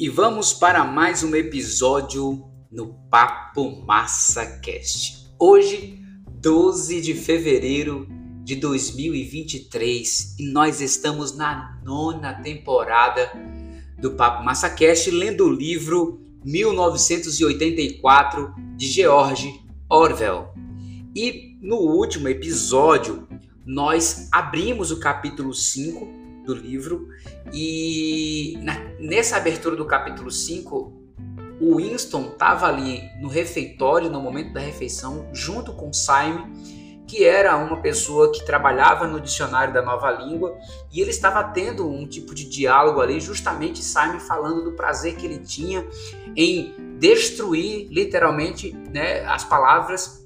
E vamos para mais um episódio no Papo Massa Cast. Hoje, 12 de fevereiro de 2023, e nós estamos na nona temporada do Papo Massa Cast, lendo o livro 1984 de George Orwell. E no último episódio, nós abrimos o capítulo 5 do livro. E na, nessa abertura do capítulo 5, o Winston estava ali no refeitório, no momento da refeição, junto com Simon, que era uma pessoa que trabalhava no dicionário da nova língua, e ele estava tendo um tipo de diálogo ali, justamente Simon falando do prazer que ele tinha em destruir literalmente né, as palavras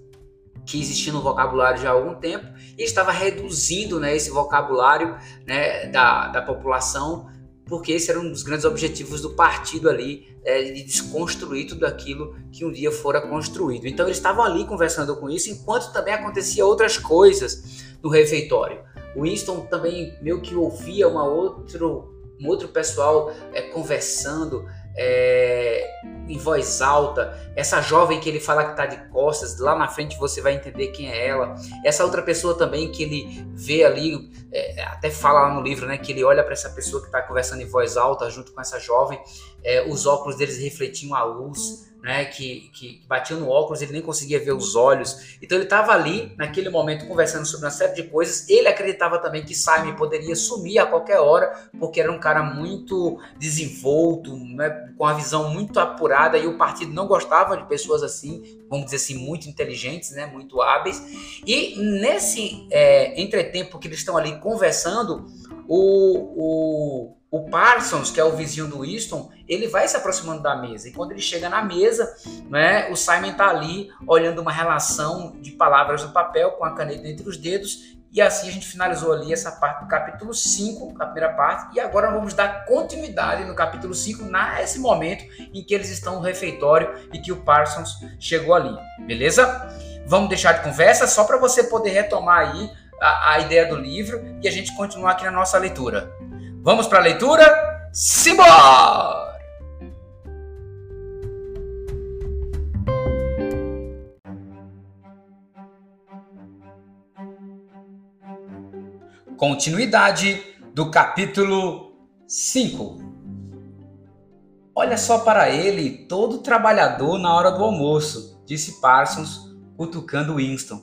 que existia no vocabulário já há algum tempo e estava reduzindo né, esse vocabulário né, da, da população, porque esse era um dos grandes objetivos do partido ali, é, de desconstruir tudo aquilo que um dia fora construído. Então eles estavam ali conversando com isso, enquanto também acontecia outras coisas no refeitório. O Winston também meio que ouvia uma outro, um outro pessoal é, conversando, é, em voz alta, essa jovem que ele fala que está de costas, lá na frente você vai entender quem é ela. Essa outra pessoa também que ele vê ali, é, até fala lá no livro, né, que ele olha para essa pessoa que está conversando em voz alta junto com essa jovem, é, os óculos deles refletiam a luz né, que, que batia no óculos, ele nem conseguia ver os olhos. Então ele estava ali, naquele momento, conversando sobre uma série de coisas. Ele acreditava também que Simon poderia sumir a qualquer hora, porque era um cara muito desenvolto, né, com a visão muito apurada, e o partido não gostava de pessoas assim, vamos dizer assim, muito inteligentes, né, muito hábeis. E nesse é, entretempo que eles estão ali conversando, o, o o Parsons, que é o vizinho do Winston, ele vai se aproximando da mesa. E quando ele chega na mesa, né, o Simon está ali olhando uma relação de palavras no papel com a caneta entre os dedos. E assim a gente finalizou ali essa parte do capítulo 5, a primeira parte. E agora vamos dar continuidade no capítulo 5, nesse momento em que eles estão no refeitório e que o Parsons chegou ali. Beleza? Vamos deixar de conversa só para você poder retomar aí a, a ideia do livro e a gente continuar aqui na nossa leitura. Vamos para a leitura? Simbora! Continuidade do capítulo 5. Olha só para ele, todo trabalhador na hora do almoço, disse Parsons, cutucando Winston.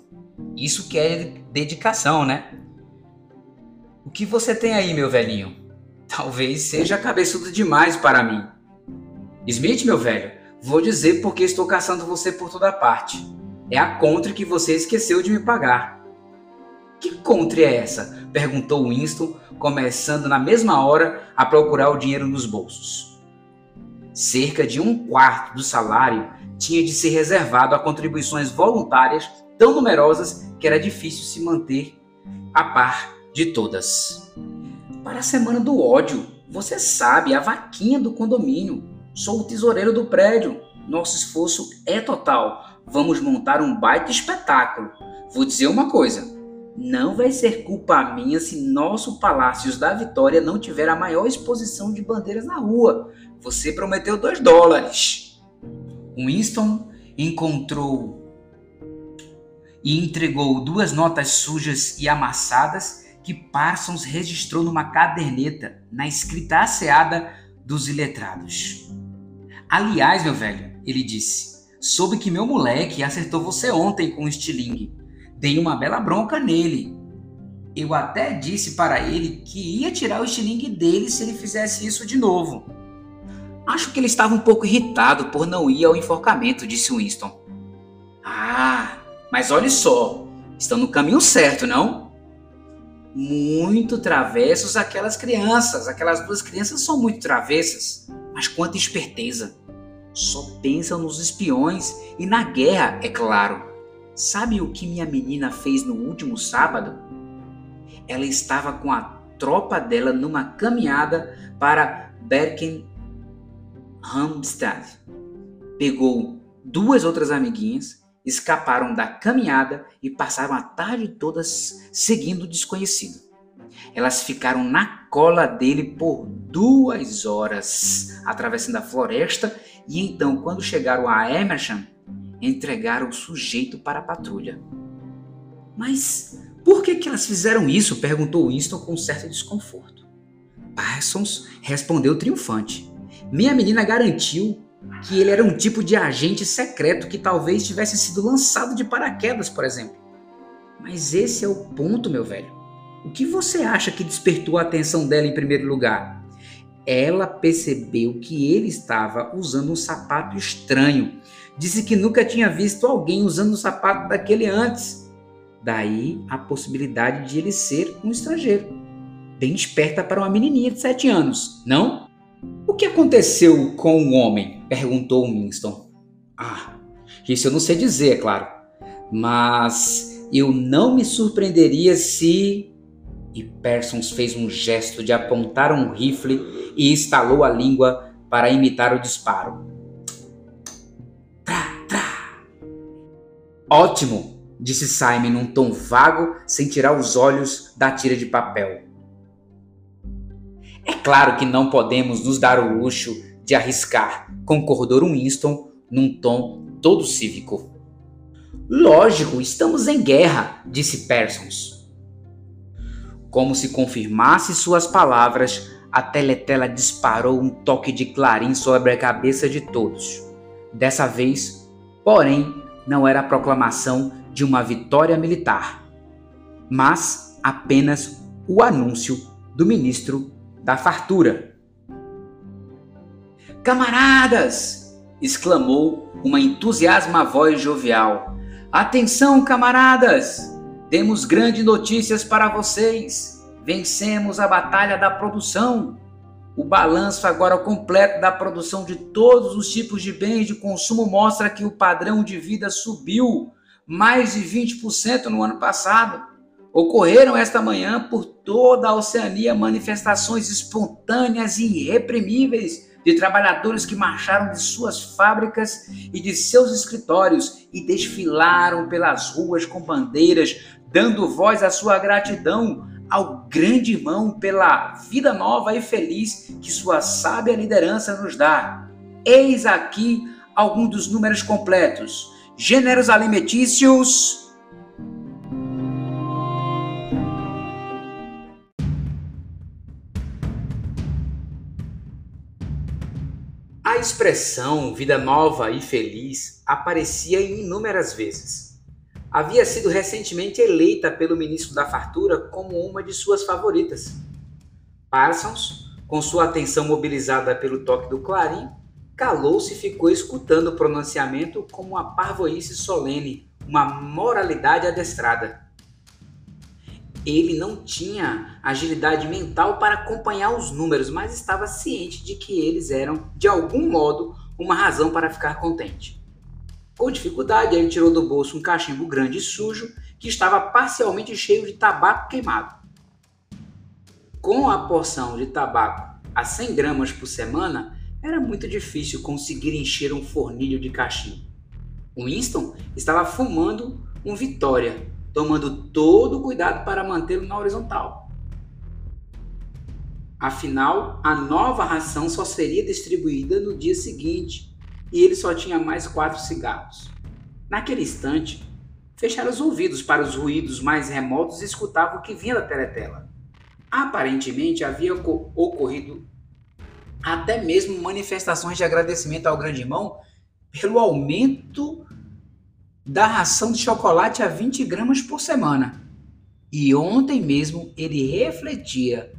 Isso que é dedicação, né? O que você tem aí, meu velhinho? Talvez seja cabeçudo demais para mim. Smith, meu velho, vou dizer porque estou caçando você por toda parte. É a contra que você esqueceu de me pagar. Que contra é essa? perguntou Winston, começando na mesma hora a procurar o dinheiro nos bolsos. Cerca de um quarto do salário tinha de ser reservado a contribuições voluntárias tão numerosas que era difícil se manter a par de todas para a semana do ódio. Você sabe, a vaquinha do condomínio. Sou o tesoureiro do prédio. Nosso esforço é total. Vamos montar um baita espetáculo. Vou dizer uma coisa: não vai ser culpa minha se nosso Palácios da Vitória não tiver a maior exposição de bandeiras na rua. Você prometeu dois dólares. Winston encontrou e entregou duas notas sujas e amassadas que Parsons registrou numa caderneta na escrita asseada dos iletrados. Aliás, meu velho, ele disse, soube que meu moleque acertou você ontem com o estilingue. Dei uma bela bronca nele. Eu até disse para ele que ia tirar o estilingue dele se ele fizesse isso de novo. Acho que ele estava um pouco irritado por não ir ao enforcamento, disse Winston. Ah, mas olhe só, estão no caminho certo, não? Muito travessos aquelas crianças. Aquelas duas crianças são muito travessas. Mas quanta esperteza! Só pensam nos espiões e na guerra, é claro. Sabe o que minha menina fez no último sábado? Ela estava com a tropa dela numa caminhada para Berkenhamstad. Pegou duas outras amiguinhas escaparam da caminhada e passaram a tarde toda seguindo o desconhecido. Elas ficaram na cola dele por duas horas, atravessando a floresta, e então, quando chegaram a Emerson, entregaram o sujeito para a patrulha. Mas por que, que elas fizeram isso? perguntou Winston com certo desconforto. Parsons respondeu triunfante. Minha menina garantiu que ele era um tipo de agente secreto que talvez tivesse sido lançado de paraquedas, por exemplo. Mas esse é o ponto, meu velho. O que você acha que despertou a atenção dela em primeiro lugar? Ela percebeu que ele estava usando um sapato estranho. Disse que nunca tinha visto alguém usando um sapato daquele antes. Daí a possibilidade de ele ser um estrangeiro. Bem esperta para uma menininha de 7 anos, não? O que aconteceu com o homem? perguntou Winston. Ah, isso eu não sei dizer, é claro. Mas eu não me surpreenderia se. E Persons fez um gesto de apontar um rifle e estalou a língua para imitar o disparo. Trá, trá. Ótimo, disse Simon num tom vago, sem tirar os olhos da tira de papel. É claro que não podemos nos dar o luxo de arriscar, concordou Winston num tom todo cívico. Lógico, estamos em guerra, disse Persons. Como se confirmasse suas palavras, a teletela disparou um toque de clarim sobre a cabeça de todos. Dessa vez, porém, não era a proclamação de uma vitória militar, mas apenas o anúncio do ministro da fartura. Camaradas! exclamou uma entusiasma voz jovial. Atenção, camaradas! Temos grandes notícias para vocês. Vencemos a batalha da produção. O balanço agora completo da produção de todos os tipos de bens de consumo mostra que o padrão de vida subiu mais de 20% no ano passado. Ocorreram esta manhã por toda a Oceania manifestações espontâneas e irreprimíveis de trabalhadores que marcharam de suas fábricas e de seus escritórios e desfilaram pelas ruas com bandeiras, dando voz à sua gratidão ao grande irmão pela vida nova e feliz que sua sábia liderança nos dá. Eis aqui alguns dos números completos. Gêneros alimentícios expressão vida nova e feliz aparecia inúmeras vezes. Havia sido recentemente eleita pelo ministro da Fartura como uma de suas favoritas. Parsons, com sua atenção mobilizada pelo toque do clarim, calou-se e ficou escutando o pronunciamento como uma parvoíce solene, uma moralidade adestrada ele não tinha agilidade mental para acompanhar os números, mas estava ciente de que eles eram, de algum modo, uma razão para ficar contente. Com dificuldade, ele tirou do bolso um cachimbo grande e sujo que estava parcialmente cheio de tabaco queimado. Com a porção de tabaco a 100 gramas por semana, era muito difícil conseguir encher um fornilho de cachimbo. Winston estava fumando um Vitória tomando todo o cuidado para mantê-lo na horizontal. Afinal, a nova ração só seria distribuída no dia seguinte e ele só tinha mais quatro cigarros. Naquele instante, fechara os ouvidos para os ruídos mais remotos e escutava o que vinha da teletela. Aparentemente havia ocorrido até mesmo manifestações de agradecimento ao grande irmão pelo aumento da ração de chocolate a 20 gramas por semana. E ontem mesmo ele refletia.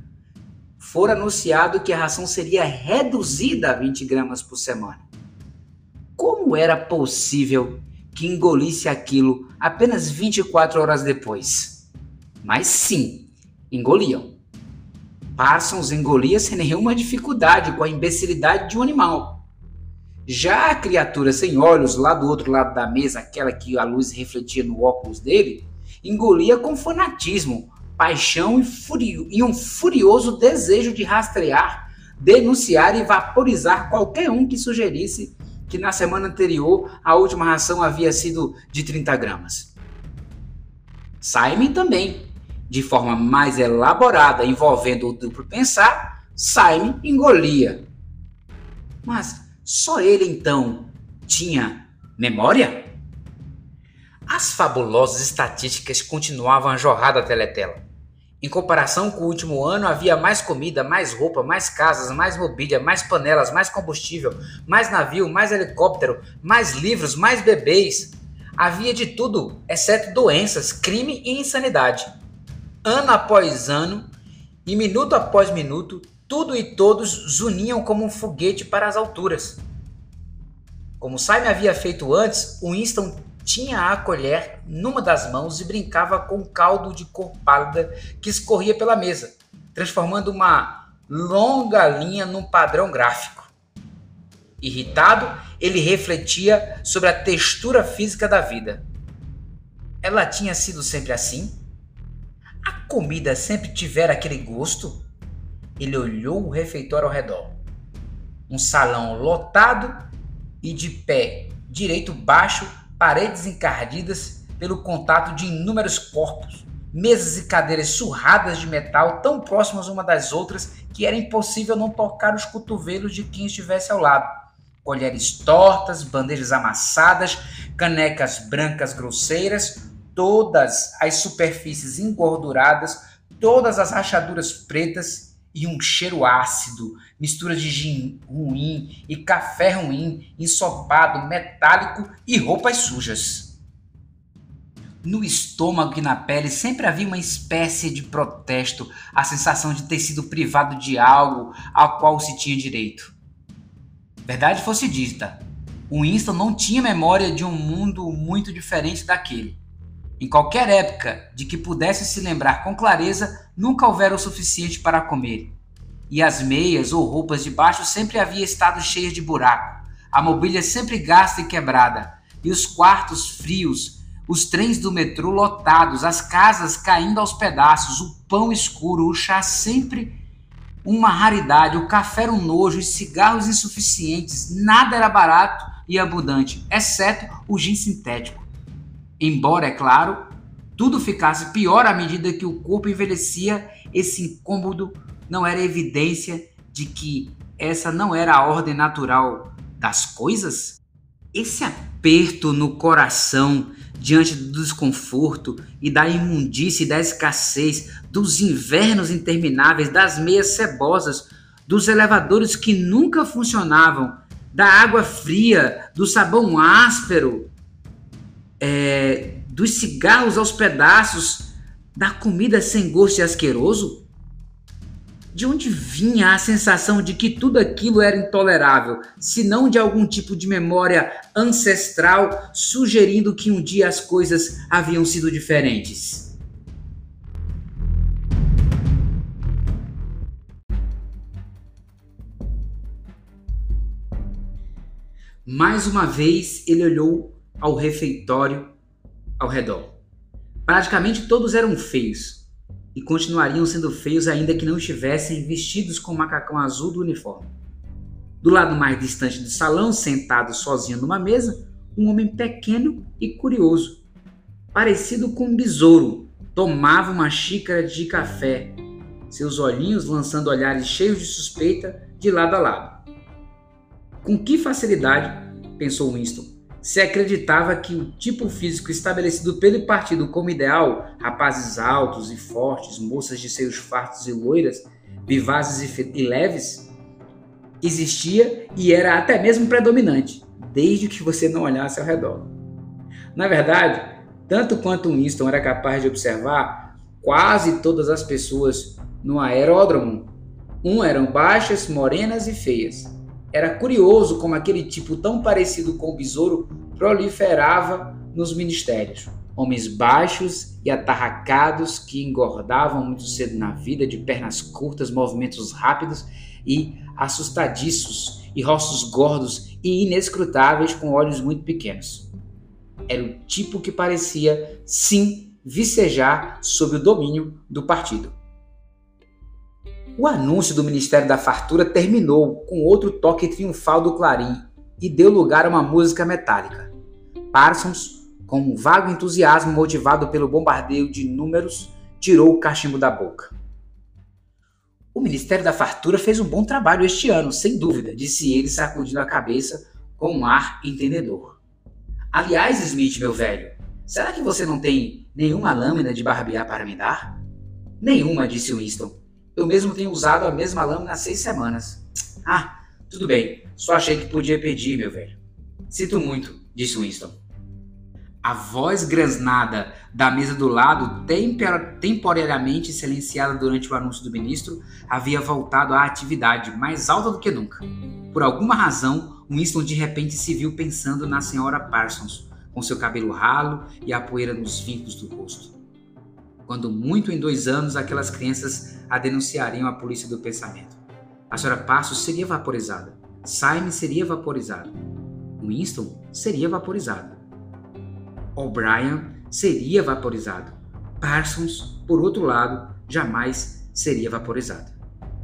Fora anunciado que a ração seria reduzida a 20 gramas por semana. Como era possível que engolisse aquilo apenas 24 horas depois? Mas sim, engoliam. Parsons engolia sem nenhuma dificuldade com a imbecilidade de um animal. Já a criatura sem olhos, lá do outro lado da mesa, aquela que a luz refletia no óculos dele, engolia com fanatismo, paixão e, furio, e um furioso desejo de rastrear, denunciar e vaporizar qualquer um que sugerisse que na semana anterior a última ração havia sido de 30 gramas. Simon também. de forma mais elaborada envolvendo o duplo pensar, Simon engolia. Mas só ele então tinha memória? As fabulosas estatísticas continuavam a jorrar da teletela. Em comparação com o último ano, havia mais comida, mais roupa, mais casas, mais mobília, mais panelas, mais combustível, mais navio, mais helicóptero, mais livros, mais bebês. Havia de tudo, exceto doenças, crime e insanidade. Ano após ano, e minuto após minuto, tudo e todos zuniam como um foguete para as alturas. Como Simon havia feito antes, Winston tinha a colher numa das mãos e brincava com um caldo de cor pálida que escorria pela mesa, transformando uma longa linha num padrão gráfico. Irritado, ele refletia sobre a textura física da vida. Ela tinha sido sempre assim? A comida sempre tivera aquele gosto? Ele olhou o refeitório ao redor. Um salão lotado e de pé direito baixo paredes encardidas pelo contato de inúmeros corpos, mesas e cadeiras surradas de metal tão próximas uma das outras que era impossível não tocar os cotovelos de quem estivesse ao lado. Colheres tortas, bandejas amassadas, canecas brancas grosseiras, todas as superfícies engorduradas, todas as rachaduras pretas e um cheiro ácido, mistura de gin ruim e café ruim, ensopado, metálico e roupas sujas. No estômago e na pele sempre havia uma espécie de protesto, a sensação de ter sido privado de algo ao qual se tinha direito. Verdade fosse dita, Winston não tinha memória de um mundo muito diferente daquele. Em qualquer época de que pudesse se lembrar com clareza, nunca houvera o suficiente para comer. E as meias ou roupas de baixo sempre havia estado cheias de buraco, a mobília sempre gasta e quebrada, e os quartos frios, os trens do metrô lotados, as casas caindo aos pedaços, o pão escuro, o chá sempre uma raridade, o café era um nojo, os cigarros insuficientes, nada era barato e abundante, exceto o gin sintético. Embora, é claro, tudo ficasse pior à medida que o corpo envelhecia, esse incômodo não era evidência de que essa não era a ordem natural das coisas? Esse aperto no coração diante do desconforto e da imundície da escassez, dos invernos intermináveis, das meias cebosas, dos elevadores que nunca funcionavam, da água fria, do sabão áspero, é, dos cigarros aos pedaços, da comida sem gosto e asqueroso? De onde vinha a sensação de que tudo aquilo era intolerável, se não de algum tipo de memória ancestral sugerindo que um dia as coisas haviam sido diferentes? Mais uma vez ele olhou ao refeitório ao redor. Praticamente todos eram feios e continuariam sendo feios ainda que não estivessem vestidos com o macacão azul do uniforme. Do lado mais distante do salão, sentado sozinho numa mesa, um homem pequeno e curioso, parecido com um besouro, tomava uma xícara de café, seus olhinhos lançando olhares cheios de suspeita de lado a lado. Com que facilidade, pensou Winston, se acreditava que o tipo físico estabelecido pelo partido como ideal, rapazes altos e fortes, moças de seios fartos e loiras, vivazes e leves, existia e era até mesmo predominante, desde que você não olhasse ao redor. Na verdade, tanto quanto Winston era capaz de observar, quase todas as pessoas no aeródromo, um eram baixas, morenas e feias era curioso como aquele tipo tão parecido com o besouro proliferava nos ministérios. Homens baixos e atarracados que engordavam muito cedo na vida, de pernas curtas, movimentos rápidos e assustadiços, e rostos gordos e inescrutáveis com olhos muito pequenos. Era o tipo que parecia, sim, vicejar sob o domínio do partido. O anúncio do Ministério da Fartura terminou com outro toque triunfal do clarim e deu lugar a uma música metálica. Parsons, com um vago entusiasmo motivado pelo bombardeio de números, tirou o cachimbo da boca. O Ministério da Fartura fez um bom trabalho este ano, sem dúvida, disse ele, sacudindo a cabeça com um ar entendedor. Aliás, Smith, meu velho, será que você não tem nenhuma lâmina de barbear para me dar? Nenhuma, disse Winston. Eu mesmo tenho usado a mesma lâmina há seis semanas. Ah, tudo bem, só achei que podia pedir, meu velho. Sinto muito, disse Winston. A voz grasnada da mesa do lado, temporariamente silenciada durante o anúncio do ministro, havia voltado à atividade mais alta do que nunca. Por alguma razão, Winston de repente se viu pensando na senhora Parsons, com seu cabelo ralo e a poeira nos vincos do rosto. Quando muito em dois anos aquelas crianças a denunciariam à polícia do pensamento. A senhora Parsons seria vaporizada. Simon seria vaporizado. Winston seria vaporizado. O'Brien seria vaporizado. Parsons, por outro lado, jamais seria vaporizado.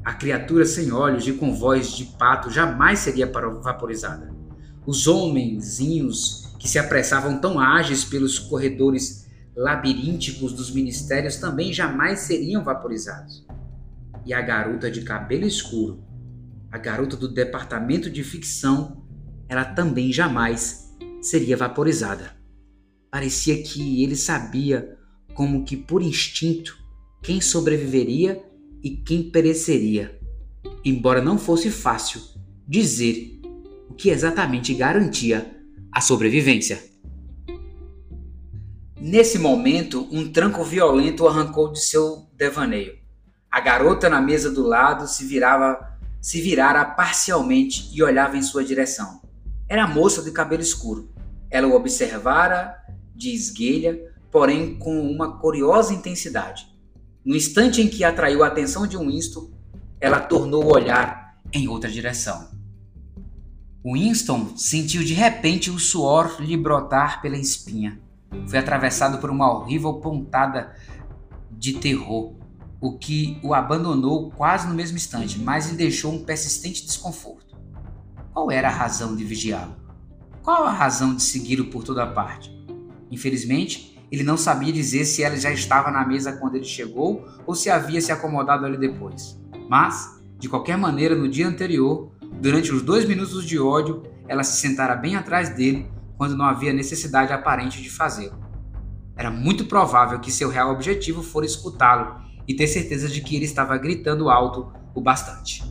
A criatura sem olhos e com voz de pato jamais seria vaporizada. Os homenzinhos que se apressavam tão ágeis pelos corredores labirínticos dos ministérios também jamais seriam vaporizados. E a garota de cabelo escuro, a garota do departamento de ficção, ela também jamais seria vaporizada. Parecia que ele sabia, como que por instinto, quem sobreviveria e quem pereceria, embora não fosse fácil dizer o que exatamente garantia a sobrevivência. Nesse momento, um tranco violento o arrancou de seu devaneio. A garota na mesa do lado se virava, se virara parcialmente e olhava em sua direção. Era a moça de cabelo escuro. Ela o observara de esguelha, porém com uma curiosa intensidade. No instante em que atraiu a atenção de Winston, ela tornou o olhar em outra direção. Winston sentiu de repente o suor lhe brotar pela espinha. Foi atravessado por uma horrível pontada de terror, o que o abandonou quase no mesmo instante, mas lhe deixou um persistente desconforto. Qual era a razão de vigiá-lo? Qual a razão de segui-lo por toda parte? Infelizmente, ele não sabia dizer se ela já estava na mesa quando ele chegou ou se havia se acomodado ali depois. Mas, de qualquer maneira, no dia anterior, durante os dois minutos de ódio, ela se sentara bem atrás dele quando não havia necessidade aparente de fazê-lo. Era muito provável que seu real objetivo fora escutá-lo e ter certeza de que ele estava gritando alto o bastante.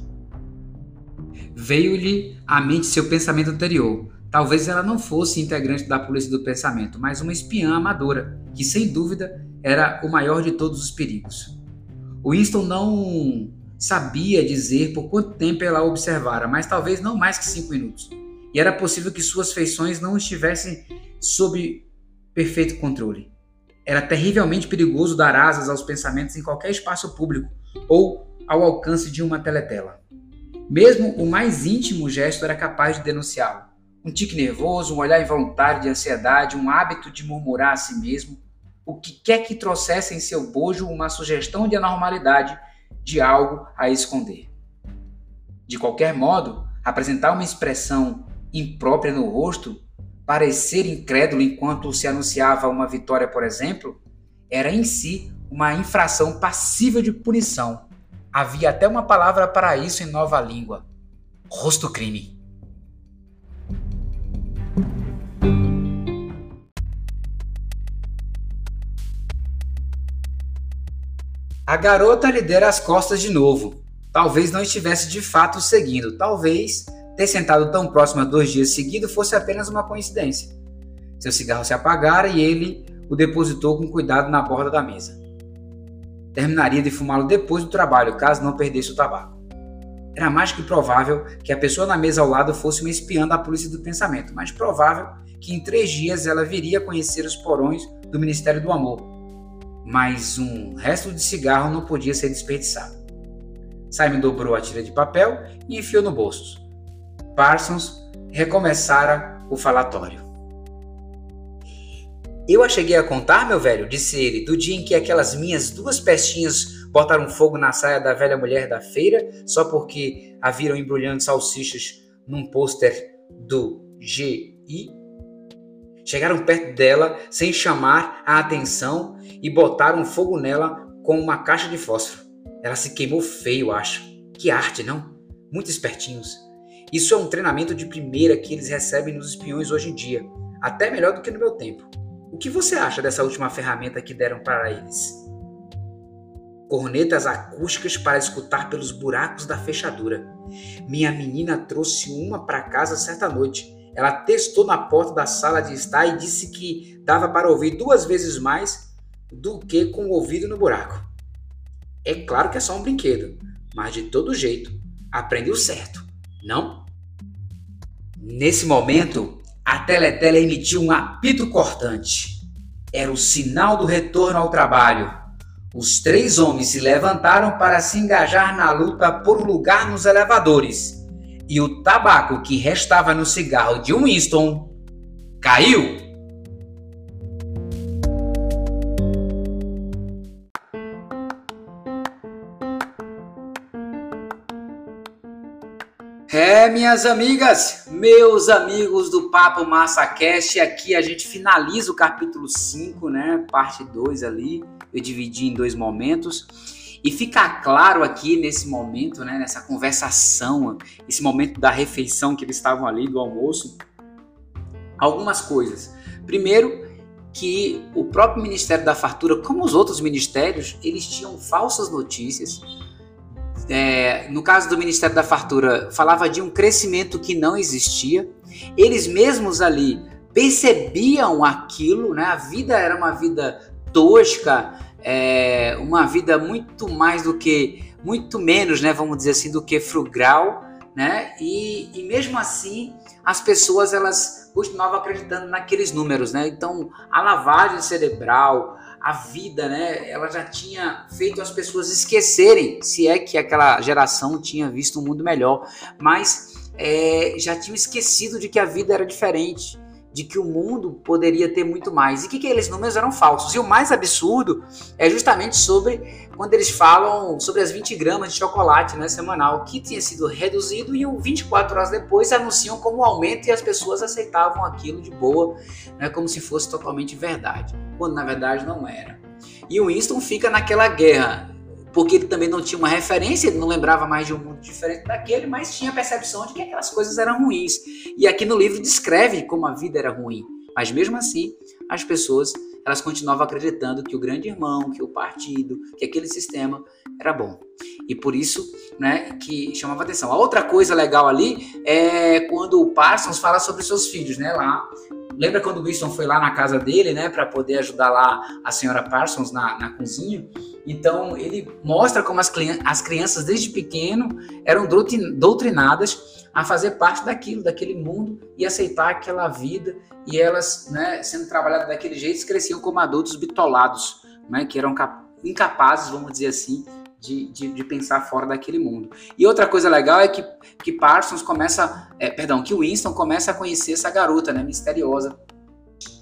Veio-lhe à mente seu pensamento anterior, Talvez ela não fosse integrante da polícia do pensamento, mas uma espiã amadora, que sem dúvida era o maior de todos os perigos. Winston não sabia dizer por quanto tempo ela observara, mas talvez não mais que cinco minutos. E era possível que suas feições não estivessem sob perfeito controle. Era terrivelmente perigoso dar asas aos pensamentos em qualquer espaço público ou ao alcance de uma teletela. Mesmo o mais íntimo gesto era capaz de denunciá-lo um tique nervoso, um olhar involuntário de ansiedade, um hábito de murmurar a si mesmo, o que quer que trouxesse em seu bojo uma sugestão de anormalidade, de algo a esconder. De qualquer modo, apresentar uma expressão imprópria no rosto, parecer incrédulo enquanto se anunciava uma vitória, por exemplo, era em si uma infração passível de punição. Havia até uma palavra para isso em nova língua: rosto crime. A garota lhe dera as costas de novo. Talvez não estivesse de fato seguindo. Talvez ter sentado tão próximo dois dias seguidos fosse apenas uma coincidência. Seu cigarro se apagara e ele o depositou com cuidado na borda da mesa. Terminaria de fumá-lo depois do trabalho, caso não perdesse o tabaco. Era mais que provável que a pessoa na mesa ao lado fosse uma espiã da polícia do pensamento, mas provável que em três dias ela viria a conhecer os porões do Ministério do Amor, mas um resto de cigarro não podia ser desperdiçado. Simon dobrou a tira de papel e enfiou no bolso. Parsons recomeçara o falatório. Eu a cheguei a contar, meu velho, disse ele, do dia em que aquelas minhas duas pestinhas botaram fogo na saia da velha mulher da feira só porque a viram embrulhando salsichas num pôster do GI Chegaram perto dela sem chamar a atenção e botaram fogo nela com uma caixa de fósforo. Ela se queimou feio, acho. Que arte, não? Muito espertinhos. Isso é um treinamento de primeira que eles recebem nos espiões hoje em dia, até melhor do que no meu tempo. O que você acha dessa última ferramenta que deram para eles? Cornetas acústicas para escutar pelos buracos da fechadura. Minha menina trouxe uma para casa certa noite. Ela testou na porta da sala de estar e disse que dava para ouvir duas vezes mais do que com o ouvido no buraco. É claro que é só um brinquedo, mas de todo jeito, aprendeu certo, não? Nesse momento, a Teletela emitiu um apito cortante. Era o sinal do retorno ao trabalho. Os três homens se levantaram para se engajar na luta por lugar nos elevadores. E o tabaco que restava no cigarro de Winston caiu. Minhas amigas, meus amigos do Papo Massa Cast, aqui a gente finaliza o capítulo 5, né? Parte 2 ali. Eu dividi em dois momentos. E fica claro aqui nesse momento, né, nessa conversação, esse momento da refeição que eles estavam ali do almoço, algumas coisas. Primeiro, que o próprio Ministério da Fartura, como os outros ministérios, eles tinham falsas notícias é, no caso do Ministério da Fartura, falava de um crescimento que não existia. Eles mesmos ali percebiam aquilo, né? A vida era uma vida tosca, é, uma vida muito mais do que, muito menos, né? Vamos dizer assim, do que frugal, né? E, e mesmo assim, as pessoas elas continuavam acreditando naqueles números, né? Então, a lavagem cerebral, a vida, né? Ela já tinha feito as pessoas esquecerem, se é que aquela geração tinha visto um mundo melhor, mas é, já tinham esquecido de que a vida era diferente de que o mundo poderia ter muito mais e que aqueles números eram falsos. E o mais absurdo é justamente sobre quando eles falam sobre as 20 gramas de chocolate né, semanal, que tinha sido reduzido e 24 horas depois anunciam como aumento e as pessoas aceitavam aquilo de boa, né, como se fosse totalmente verdade, quando na verdade não era. E o Winston fica naquela guerra porque ele também não tinha uma referência, ele não lembrava mais de um mundo diferente daquele, mas tinha a percepção de que aquelas coisas eram ruins. E aqui no livro descreve como a vida era ruim. Mas mesmo assim, as pessoas elas continuavam acreditando que o grande irmão, que o partido, que aquele sistema era bom. E por isso, né, que chamava atenção. A outra coisa legal ali é quando o Parsons fala sobre seus filhos, né, lá Lembra quando o Winston foi lá na casa dele, né, para poder ajudar lá a senhora Parsons na, na cozinha? Então ele mostra como as, as crianças desde pequeno eram doutrinadas a fazer parte daquilo, daquele mundo e aceitar aquela vida e elas, né, sendo trabalhadas daquele jeito, cresciam como adultos bitolados, né, que eram incapazes, vamos dizer assim, de, de, de, pensar fora daquele mundo. E outra coisa legal é que, que Parsons começa, é, perdão, que Winston começa a conhecer essa garota, né, misteriosa,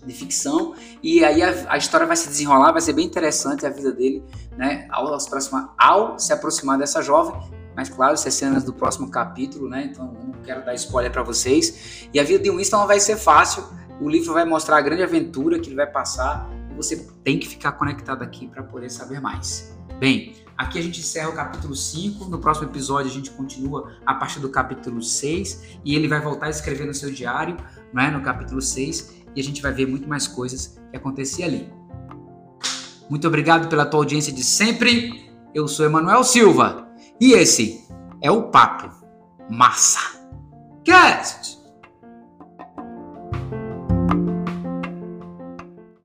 de ficção, e aí a, a, história vai se desenrolar, vai ser bem interessante a vida dele, né, ao, ao se aproximar dessa jovem, mas claro, é cenas do próximo capítulo, né, então não quero dar spoiler para vocês, e a vida de Winston não vai ser fácil, o livro vai mostrar a grande aventura que ele vai passar, você tem que ficar conectado aqui para poder saber mais. Bem, Aqui a gente encerra o capítulo 5. No próximo episódio a gente continua a partir do capítulo 6 e ele vai voltar a escrever no seu diário, né, no capítulo 6, e a gente vai ver muito mais coisas que aconteciam ali. Muito obrigado pela tua audiência de sempre. Eu sou Emanuel Silva e esse é o Papo Massa Cast.